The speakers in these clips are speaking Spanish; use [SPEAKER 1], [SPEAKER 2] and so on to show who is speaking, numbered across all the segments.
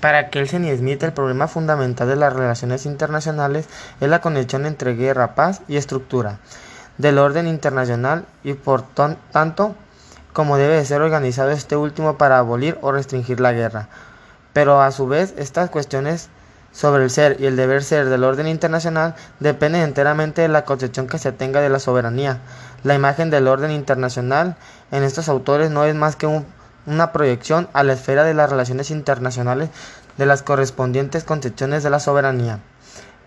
[SPEAKER 1] Para Kelsen y Smith el problema fundamental de las relaciones internacionales es la conexión entre guerra, paz y estructura del orden internacional y por tanto cómo debe ser organizado este último para abolir o restringir la guerra. Pero a su vez estas cuestiones sobre el ser y el deber ser del orden internacional dependen enteramente de la concepción que se tenga de la soberanía. La imagen del orden internacional en estos autores no es más que un una proyección a la esfera de las relaciones internacionales de las correspondientes concepciones de la soberanía.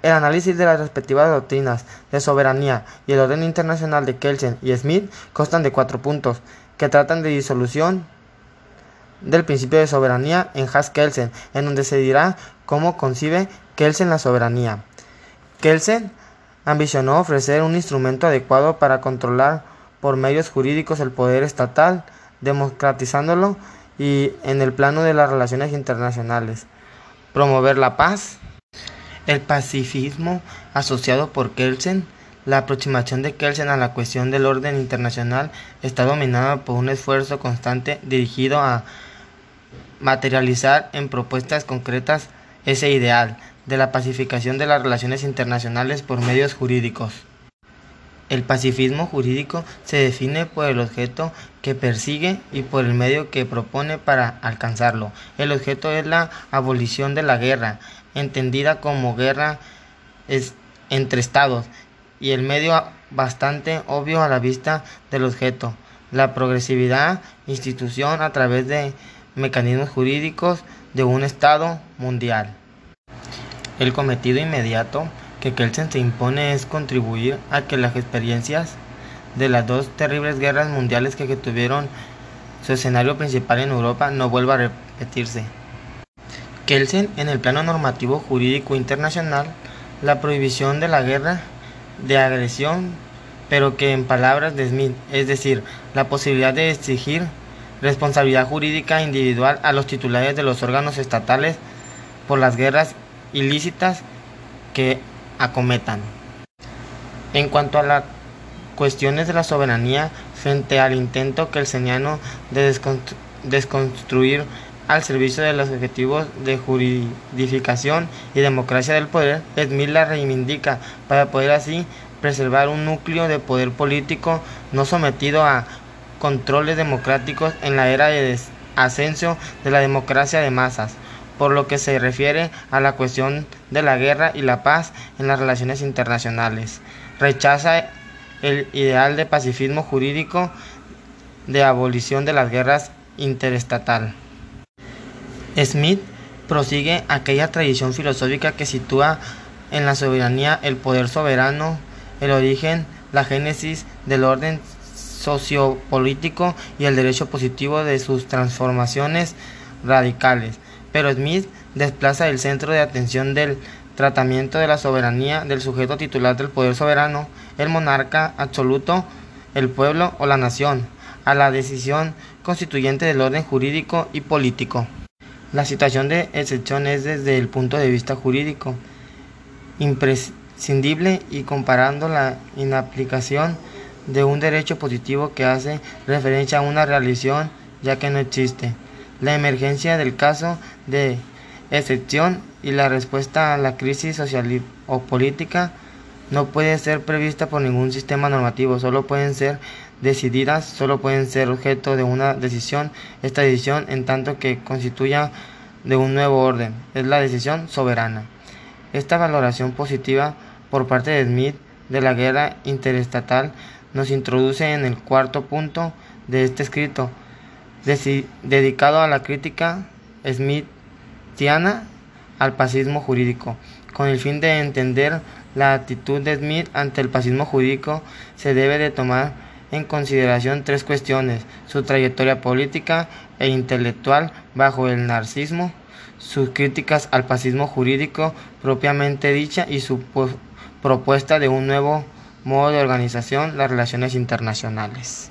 [SPEAKER 1] El análisis de las respectivas doctrinas de soberanía y el orden internacional de Kelsen y Smith constan de cuatro puntos, que tratan de disolución del principio de soberanía en Haas-Kelsen, en donde se dirá cómo concibe Kelsen la soberanía. Kelsen ambicionó ofrecer un instrumento adecuado para controlar por medios jurídicos el poder estatal, democratizándolo y en el plano de las relaciones internacionales. Promover la paz. El pacifismo asociado por Kelsen. La aproximación de Kelsen a la cuestión del orden internacional está dominada por un esfuerzo constante dirigido a materializar en propuestas concretas ese ideal de la pacificación de las relaciones internacionales por medios jurídicos. El pacifismo jurídico se define por el objeto que persigue y por el medio que propone para alcanzarlo. El objeto es la abolición de la guerra, entendida como guerra entre estados, y el medio bastante obvio a la vista del objeto, la progresividad, institución a través de mecanismos jurídicos de un Estado mundial. El cometido inmediato que Kelsen se impone es contribuir a que las experiencias de las dos terribles guerras mundiales que tuvieron su escenario principal en Europa no vuelva a repetirse. Kelsen, en el plano normativo jurídico internacional, la prohibición de la guerra de agresión, pero que en palabras de Smith, es decir, la posibilidad de exigir responsabilidad jurídica individual a los titulares de los órganos estatales por las guerras ilícitas que acometan. En cuanto a las cuestiones de la soberanía, frente al intento kelseniano de desconstruir al servicio de los objetivos de juridificación y democracia del poder, Smith la reivindica para poder así preservar un núcleo de poder político no sometido a controles democráticos en la era de ascenso de la democracia de masas por lo que se refiere a la cuestión de la guerra y la paz en las relaciones internacionales. Rechaza el ideal de pacifismo jurídico de abolición de las guerras interestatal. Smith prosigue aquella tradición filosófica que sitúa en la soberanía el poder soberano, el origen, la génesis del orden sociopolítico y el derecho positivo de sus transformaciones radicales pero Smith desplaza el centro de atención del tratamiento de la soberanía del sujeto titular del poder soberano, el monarca absoluto, el pueblo o la nación, a la decisión constituyente del orden jurídico y político. La situación de excepción es desde el punto de vista jurídico imprescindible y comparando la inaplicación de un derecho positivo que hace referencia a una realización ya que no existe. La emergencia del caso de excepción y la respuesta a la crisis social o política no puede ser prevista por ningún sistema normativo, solo pueden ser decididas, solo pueden ser objeto de una decisión. Esta decisión, en tanto que constituya de un nuevo orden, es la decisión soberana. Esta valoración positiva por parte de Smith de la guerra interestatal nos introduce en el cuarto punto de este escrito, dedicado a la crítica smithiana al pacifismo jurídico. Con el fin de entender la actitud de Smith ante el pacifismo jurídico, se debe de tomar en consideración tres cuestiones, su trayectoria política e intelectual bajo el narcismo, sus críticas al pacifismo jurídico propiamente dicha y su propuesta de un nuevo modo de organización las relaciones internacionales.